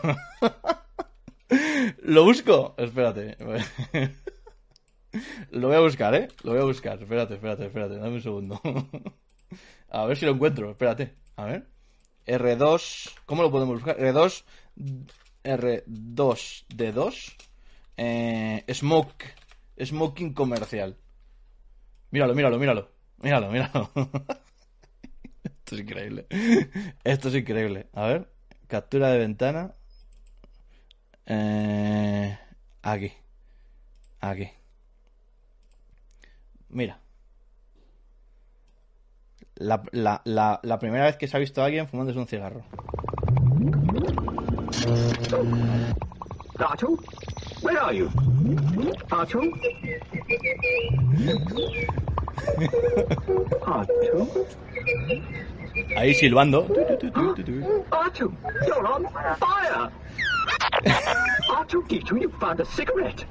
lo busco. Espérate. lo voy a buscar, ¿eh? Lo voy a buscar. Espérate, espérate, espérate. Dame un segundo. a ver si lo encuentro. Espérate. A ver. R2. ¿Cómo lo podemos buscar? R2. R2D2. Eh, smoke. Smoking comercial. Míralo, míralo, míralo. Míralo, míralo. Esto es increíble. Esto es increíble. A ver, captura de ventana. Eh, aquí. Aquí. Mira. La, la, la, la, primera vez que se ha visto a alguien fumándose un cigarro. Artu, where are you? Artu? Ahí silbando. Artu, you're on fire! Artu Gitu, you found a cigarette!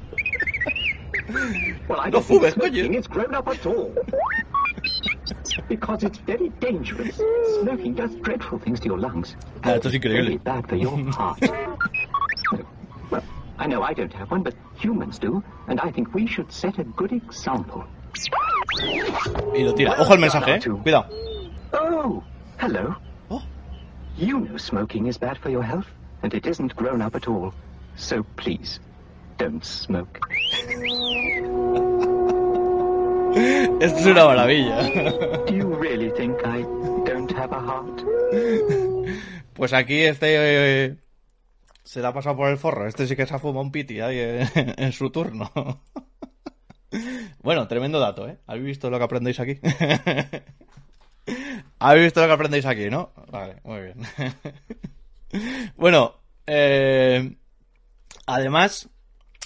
Well, I No don't think fumes, coño. smoking is grown up at all. Because it's very dangerous. Smoking does dreadful things to your lungs. Ah, esto es increíble. Bad for your heart. well, I know I don't have one, but humans do, and I think we should set a good example. Y lo tira. Ojo al mensaje, eh. Cuidado. Oh, hello. Oh. You know smoking is bad for your health, and it isn't grown up at all. So please, don't smoke. Esto es una maravilla. Do you really think I don't have a heart? Pues aquí este eh, se la ha pasado por el forro. Este sí que se ha fumado un piti ahí en, en su turno. Bueno, tremendo dato, ¿eh? ¿Habéis visto lo que aprendéis aquí? ¿Habéis visto lo que aprendéis aquí, no? Vale, muy bien. Bueno, eh, además,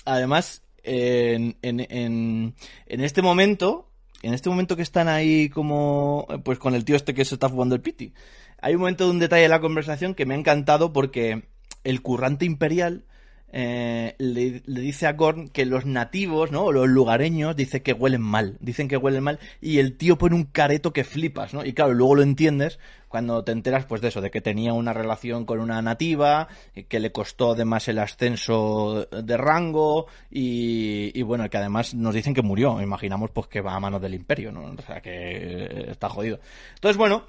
además, en, en, en, en este momento, en este momento que están ahí como, pues con el tío este que se está fumando el piti, hay un momento de un detalle de la conversación que me ha encantado porque el currante imperial eh, le, dice a Gorn que los nativos, ¿no? O los lugareños, dice que huelen mal. Dicen que huelen mal. Y el tío pone un careto que flipas, ¿no? Y claro, luego lo entiendes cuando te enteras, pues de eso, de que tenía una relación con una nativa, eh, que le costó además el ascenso de rango, y, y bueno, que además nos dicen que murió. Imaginamos pues que va a manos del imperio, ¿no? O sea que está jodido. Entonces, bueno,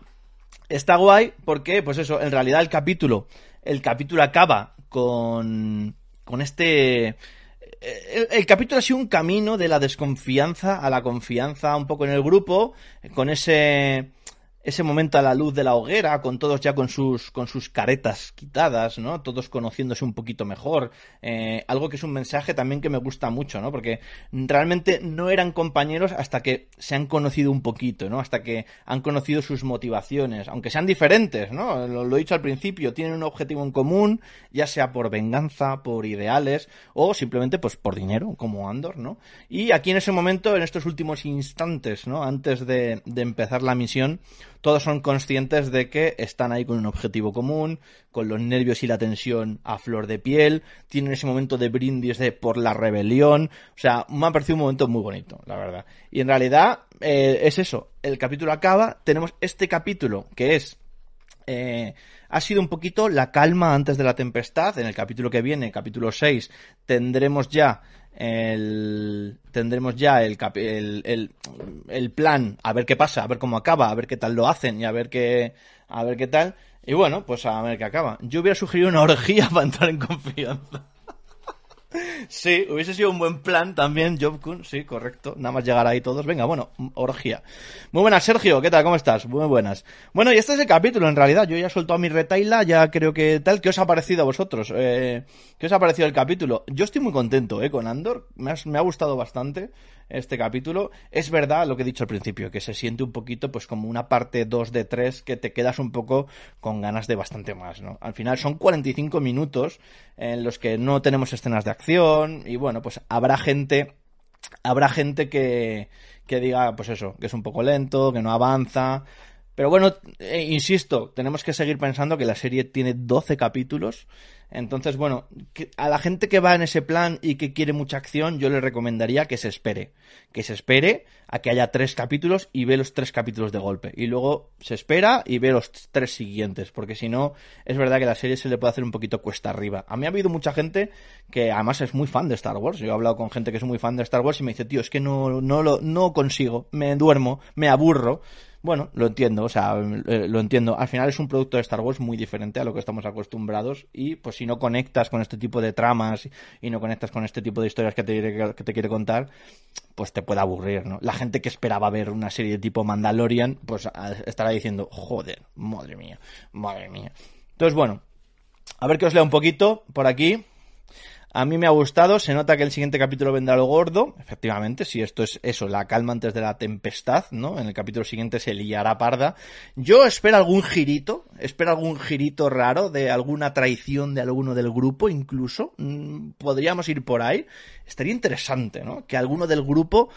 está guay porque, pues eso, en realidad el capítulo, el capítulo acaba con, con este... El, el capítulo ha sido un camino de la desconfianza a la confianza un poco en el grupo, con ese ese momento a la luz de la hoguera, con todos ya con sus, con sus caretas quitadas, ¿no? Todos conociéndose un poquito mejor. Eh, algo que es un mensaje también que me gusta mucho, ¿no? Porque realmente no eran compañeros hasta que se han conocido un poquito, ¿no? Hasta que han conocido sus motivaciones, aunque sean diferentes, ¿no? Lo, he dicho al principio, tienen un objetivo en común, ya sea por venganza, por ideales, o simplemente pues por dinero, como Andor, ¿no? Y aquí en ese momento, en estos últimos instantes, ¿no? Antes de, de empezar la misión, todos son conscientes de que están ahí con un objetivo común, con los nervios y la tensión a flor de piel, tienen ese momento de brindis de por la rebelión, o sea, me ha parecido un momento muy bonito, la verdad. Y en realidad eh, es eso, el capítulo acaba, tenemos este capítulo que es... Eh, ha sido un poquito la calma antes de la tempestad. En el capítulo que viene, capítulo 6, tendremos ya el tendremos ya el, el, el, el plan a ver qué pasa, a ver cómo acaba, a ver qué tal lo hacen y a ver qué a ver qué tal. Y bueno, pues a ver qué acaba. Yo hubiera sugerido una orgía para entrar en confianza. Sí, hubiese sido un buen plan también, Job Kun, sí, correcto. Nada más llegar ahí todos. Venga, bueno, orgía. Muy buenas, Sergio, ¿qué tal? ¿Cómo estás? Muy buenas. Bueno, y este es el capítulo, en realidad. Yo ya he soltado mi retaila, ya creo que tal. ¿Qué os ha parecido a vosotros? Eh, ¿Qué os ha parecido el capítulo? Yo estoy muy contento, ¿eh? Con Andor. Me ha gustado bastante este capítulo. Es verdad lo que he dicho al principio, que se siente un poquito, pues como una parte 2 de 3 que te quedas un poco con ganas de bastante más, ¿no? Al final son 45 minutos en los que no tenemos escenas de acción y bueno, pues habrá gente habrá gente que, que diga, pues eso, que es un poco lento, que no avanza. Pero bueno, eh, insisto, tenemos que seguir pensando que la serie tiene 12 capítulos. Entonces, bueno, que- a la gente que va en ese plan y que quiere mucha acción, yo le recomendaría que se espere. Que se espere a que haya tres capítulos y ve los tres capítulos de golpe. Y luego se espera y ve los tres siguientes. Porque si no, es verdad que la serie se le puede hacer un poquito cuesta arriba. A mí ha habido mucha gente que además es muy fan de Star Wars. Yo he hablado con gente que es muy fan de Star Wars y me dice, tío, es que no, no lo, no consigo. Me duermo, me aburro. Bueno, lo entiendo, o sea, eh, lo entiendo. Al final es un producto de Star Wars muy diferente a lo que estamos acostumbrados y pues si no conectas con este tipo de tramas y no conectas con este tipo de historias que te, que te quiere contar, pues te puede aburrir, ¿no? La gente que esperaba ver una serie de tipo Mandalorian, pues estará diciendo, joder, madre mía, madre mía. Entonces, bueno, a ver que os lea un poquito por aquí. A mí me ha gustado, se nota que el siguiente capítulo vendrá lo gordo, efectivamente, si esto es eso, la calma antes de la tempestad, ¿no? En el capítulo siguiente se liará parda. Yo espero algún girito, espero algún girito raro de alguna traición de alguno del grupo, incluso, Mm, podríamos ir por ahí. Estaría interesante, ¿no? Que alguno del grupo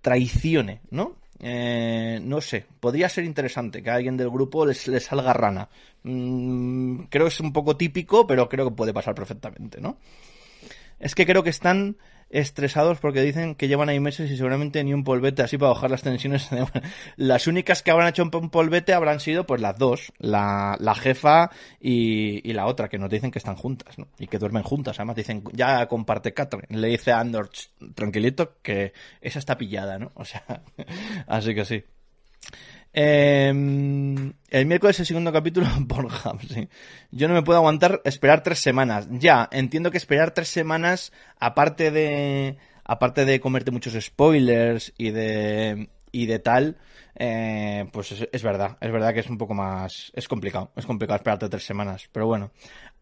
traicione, ¿no? Eh, no sé, podría ser interesante que a alguien del grupo les, salga rana. Mm, creo que es un poco típico, pero creo que puede pasar perfectamente, ¿no? Es que creo que están estresados porque dicen que llevan ahí meses y seguramente ni un polvete así para bajar las tensiones. las únicas que habrán hecho un polvete habrán sido pues las dos, la, la jefa y, la otra, que nos dicen que están juntas, ¿no? Y que duermen juntas. Además dicen, ya comparte Catherine. Le dice a Andor, tranquilito, que esa está pillada, ¿no? O sea, así que sí. Eh, el miércoles el segundo capítulo por sí. Yo no me puedo aguantar esperar tres semanas. Ya, entiendo que esperar tres semanas, aparte de, aparte de comerte muchos spoilers y de, y de tal, eh, pues es, es, verdad, es verdad que es un poco más, es complicado, es complicado esperarte tres semanas, pero bueno.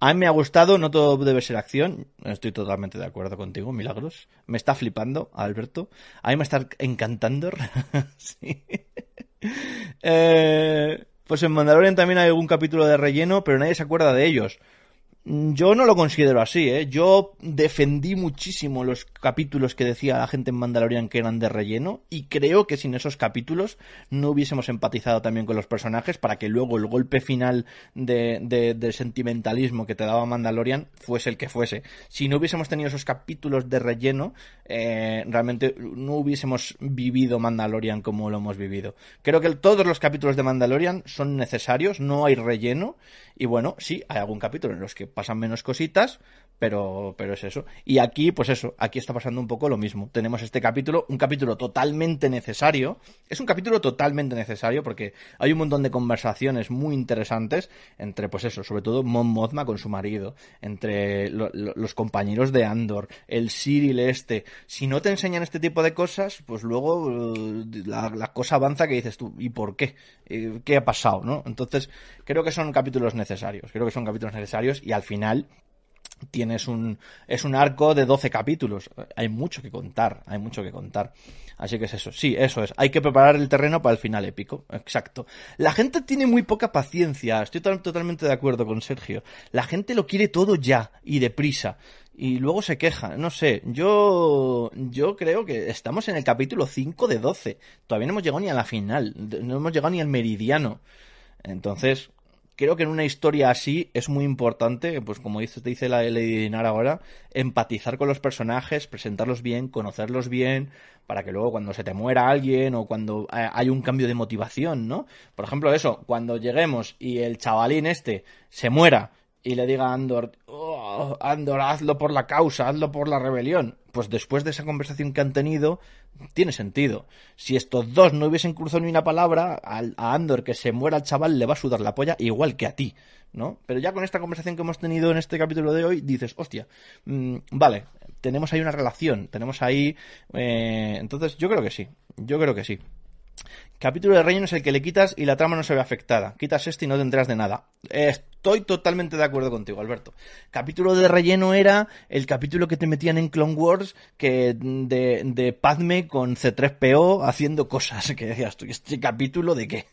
A mí me ha gustado, no todo debe ser acción, estoy totalmente de acuerdo contigo, Milagros. Me está flipando, Alberto. A mí me está encantando. sí. Eh, pues en Mandalorian también hay algún capítulo de relleno, pero nadie se acuerda de ellos. Yo no lo considero así, ¿eh? Yo defendí muchísimo los capítulos que decía la gente en Mandalorian que eran de relleno y creo que sin esos capítulos no hubiésemos empatizado también con los personajes para que luego el golpe final de, de, sentimentalismo que te daba Mandalorian fuese el que fuese. Si no hubiésemos tenido esos capítulos de relleno, eh, realmente no hubiésemos vivido Mandalorian como lo hemos vivido. Creo que todos los capítulos de Mandalorian son necesarios, no hay relleno y bueno, sí, hay algún capítulo en los que pasan menos cositas, pero, pero es eso. Y aquí, pues eso, aquí está pasando un poco lo mismo. Tenemos este capítulo, un capítulo totalmente necesario. Es un capítulo totalmente necesario porque hay un montón de conversaciones muy interesantes entre, pues eso, sobre todo Mon Mothma con su marido, entre lo, lo, los compañeros de Andor, el Cyril este. Si no te enseñan este tipo de cosas, pues luego la, la cosa avanza que dices tú, ¿y por qué? ¿Qué ha pasado, no? Entonces, creo que son capítulos necesarios. Creo que son capítulos necesarios y al final tienes un es un arco de 12 capítulos. Hay mucho que contar, hay mucho que contar. Así que es eso. Sí, eso es. Hay que preparar el terreno para el final épico. Exacto. La gente tiene muy poca paciencia. Estoy totalmente de acuerdo con Sergio. La gente lo quiere todo ya y deprisa. Y luego se queja. No sé. Yo, yo creo que estamos en el capítulo 5 de 12. Todavía no hemos llegado ni a la final. No hemos llegado ni al meridiano. Entonces, creo que en una historia así es muy importante, pues como dice, te dice la Lady Dinar ahora, empatizar con los personajes, presentarlos bien, conocerlos bien, para que luego cuando se te muera alguien o cuando hay un cambio de motivación, ¿no? Por ejemplo, eso, cuando lleguemos y el chavalín este se muera y le diga a Andor, oh, Andor, hazlo por la causa, hazlo por la rebelión. Pues después de esa conversación que han tenido, tiene sentido. Si estos dos no hubiesen cruzado ni una palabra, a Andor que se muera el chaval le va a sudar la polla igual que a ti, ¿no? Pero ya con esta conversación que hemos tenido en este capítulo de hoy, dices, hostia, mmm, vale, tenemos ahí una relación, tenemos ahí... Eh, entonces, yo creo que sí, yo creo que sí. Capítulo de relleno es el que le quitas y la trama no se ve afectada. Quitas este y no te enteras de nada. Estoy totalmente de acuerdo contigo, Alberto. Capítulo de relleno era el capítulo que te metían en Clone Wars que de, de Padme con C3PO haciendo cosas. Que decías tú, ¿este capítulo de qué?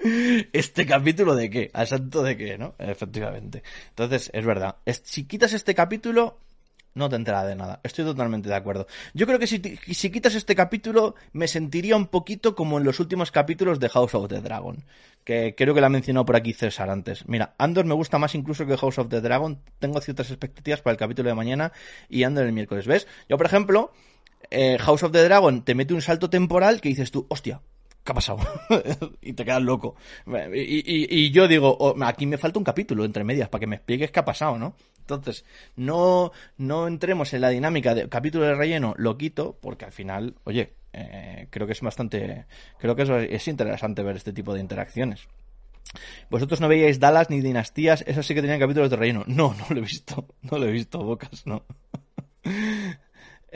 ¿Este capítulo de qué? ¿A santo de qué, no? Efectivamente. Entonces, es verdad. Si quitas este capítulo, no te enteras de nada. Estoy totalmente de acuerdo. Yo creo que si quitas este capítulo, me sentiría un poquito como en los últimos capítulos de House of the Dragon. Que creo que la ha mencionado por aquí César antes. Mira, Andor me gusta más incluso que House of the Dragon. Tengo ciertas expectativas para el capítulo de mañana y Andor el miércoles. ¿Ves? Yo, por ejemplo, eh, House of the Dragon te mete un salto temporal que dices tú, hostia, ¿qué ha pasado? y te quedas loco. Y, y, y yo digo, oh, aquí me falta un capítulo entre medias para que me expliques qué ha pasado, ¿no? Entonces, no, no entremos en la dinámica de capítulo de relleno, lo quito, porque al final, oye, eh, creo que es bastante, creo que es, es interesante ver este tipo de interacciones. Vosotros no veíais Dallas ni Dinastías, esas sí que tenían capítulos de relleno. No, no lo he visto, no lo he visto, Bocas, no.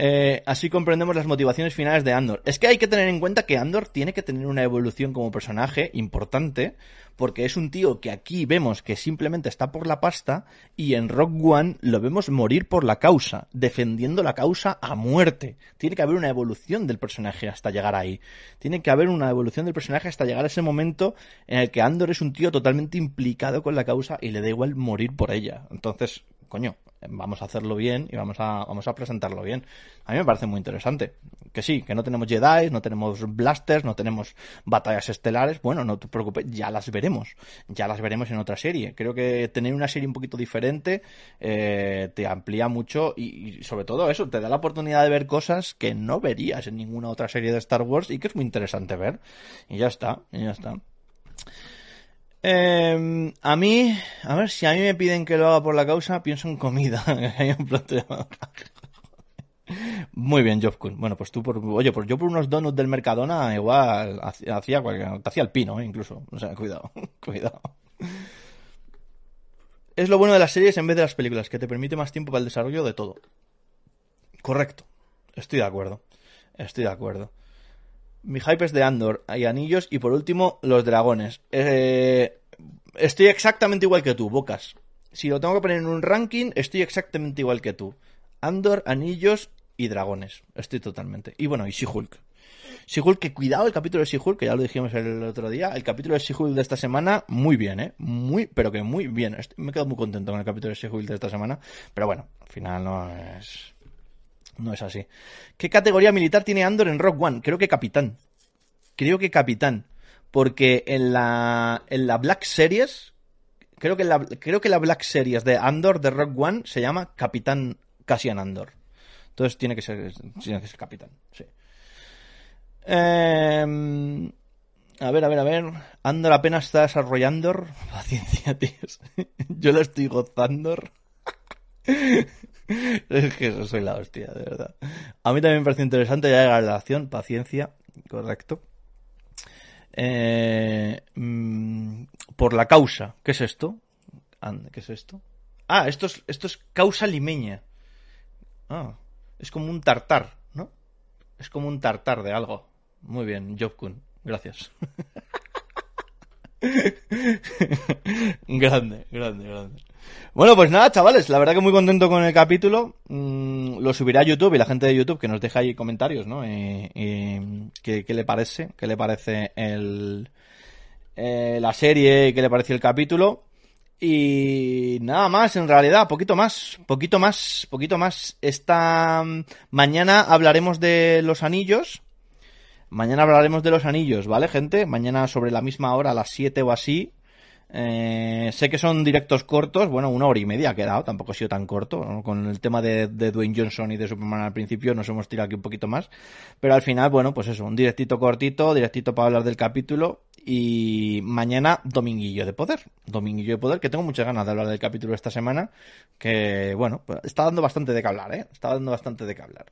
Eh, así comprendemos las motivaciones finales de Andor. Es que hay que tener en cuenta que Andor tiene que tener una evolución como personaje importante, porque es un tío que aquí vemos que simplemente está por la pasta y en Rock One lo vemos morir por la causa, defendiendo la causa a muerte. Tiene que haber una evolución del personaje hasta llegar ahí. Tiene que haber una evolución del personaje hasta llegar a ese momento en el que Andor es un tío totalmente implicado con la causa y le da igual morir por ella. Entonces, coño, vamos a hacerlo bien y vamos a, vamos a presentarlo bien. A mí me parece muy interesante. Que sí, que no tenemos Jedi, no tenemos blasters, no tenemos batallas estelares. Bueno, no te preocupes, ya las veremos. Ya las veremos en otra serie. Creo que tener una serie un poquito diferente eh, te amplía mucho y, y, sobre todo eso, te da la oportunidad de ver cosas que no verías en ninguna otra serie de Star Wars y que es muy interesante ver. Y ya está, y ya está. Eh, a mí, a ver, si a mí me piden que lo haga por la causa, pienso en comida. Muy bien, Job Bueno, pues tú por, oye, pues yo por unos donuts del Mercadona igual hacía te hacía el pino, ¿eh? incluso. O sea, cuidado, cuidado. Es lo bueno de las series en vez de las películas, que te permite más tiempo para el desarrollo de todo. Correcto. Estoy de acuerdo. Estoy de acuerdo. Mi hype es de Andor, hay anillos y por último los dragones. Eh, estoy exactamente igual que tú, Bocas. Si lo tengo que poner en un ranking, estoy exactamente igual que tú. Andor, anillos y dragones. Estoy totalmente. Y bueno, y She-Hulk. Que cuidado el capítulo de She-Hulk, que ya lo dijimos el otro día. El capítulo de She-Hulk de esta semana, muy bien, ¿eh? Muy, pero que muy bien. Estoy, me quedo muy contento con el capítulo de She-Hulk de esta semana. Pero bueno, al final no es no es así. ¿Qué categoría militar tiene Andor en Rock One? Creo que capitán. Creo que capitán. Porque en la, en la Black Series, creo que, la, creo que la Black Series de Andor de Rock One se llama Capitán Cassian Andor. Entonces tiene que ser, tiene que ser capitán, sí. Eh, a ver, a ver, a ver. Andor apenas está desarrollando. Paciencia, tíos. Yo lo estoy gozando. es que eso soy la hostia, de verdad. A mí también me parece interesante ya la relación, paciencia, correcto. Eh, mmm, por la causa. ¿Qué es esto? ¿Qué es esto? Ah, esto es, esto es causa limeña. Ah, es como un tartar, ¿no? Es como un tartar de algo. Muy bien, Jobkun. Gracias. grande, grande, grande. Bueno, pues nada, chavales, la verdad que muy contento con el capítulo. Mm, lo subiré a YouTube y la gente de YouTube que nos deja ahí comentarios, ¿no? Y ¿qué, ¿qué, le parece? ¿Qué le parece el, eh, la serie? ¿Qué le parece el capítulo? Y nada más, en realidad, poquito más, poquito más, poquito más. Esta mañana hablaremos de los anillos. Mañana hablaremos de los anillos, ¿vale, gente? Mañana sobre la misma hora, a las 7 o así, eh, sé que son directos cortos, bueno, una hora y media ha quedado, tampoco ha sido tan corto. Con el tema de, de, Dwayne Johnson y de Superman al principio nos hemos tirado aquí un poquito más. Pero al final, bueno, pues eso, un directito cortito, directito para hablar del capítulo. Y mañana, dominguillo de poder. Dominguillo de poder, que tengo muchas ganas de hablar del capítulo esta semana. Que, bueno, pues está dando bastante de qué hablar, ¿eh? Está dando bastante de qué hablar.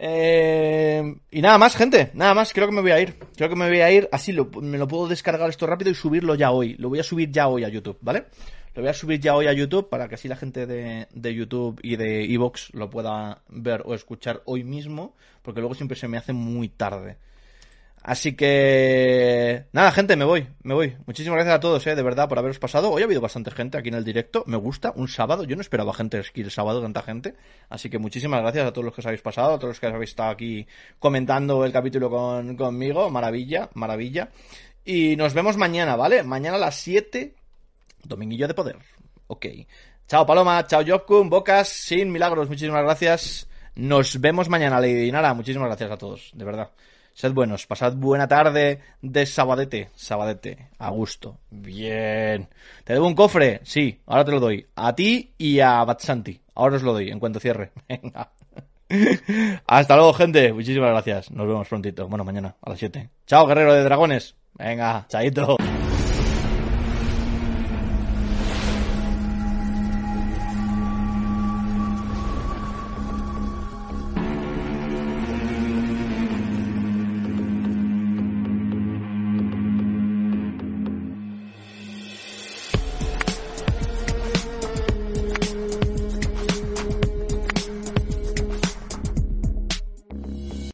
Eh, y nada más, gente, nada más, creo que me voy a ir. Creo que me voy a ir, así lo, me lo puedo descargar esto rápido y subirlo ya hoy. Lo voy a subir ya hoy a YouTube, ¿vale? Lo voy a subir ya hoy a YouTube para que así la gente de, de YouTube y de Evox lo pueda ver o escuchar hoy mismo, porque luego siempre se me hace muy tarde. Así que nada, gente, me voy, me voy. Muchísimas gracias a todos, eh, de verdad, por haberos pasado. Hoy ha habido bastante gente aquí en el directo. Me gusta, un sábado. Yo no esperaba gente el sábado, tanta gente. Así que muchísimas gracias a todos los que os habéis pasado, a todos los que habéis estado aquí comentando el capítulo con, conmigo. Maravilla, maravilla. Y nos vemos mañana, ¿vale? Mañana a las 7, Dominguillo de Poder. Ok. Chao Paloma, chao Jobkun, Bocas, sin milagros, muchísimas gracias. Nos vemos mañana, Lady Dinara. Muchísimas gracias a todos, de verdad. Sed buenos, pasad buena tarde de sabadete, sabadete, a gusto. Bien. ¿Te debo un cofre? Sí, ahora te lo doy. A ti y a Batsanti. Ahora os lo doy en cuanto cierre. Venga. Hasta luego, gente. Muchísimas gracias. Nos vemos prontito. Bueno, mañana a las 7. Chao, guerrero de dragones. Venga, chaito.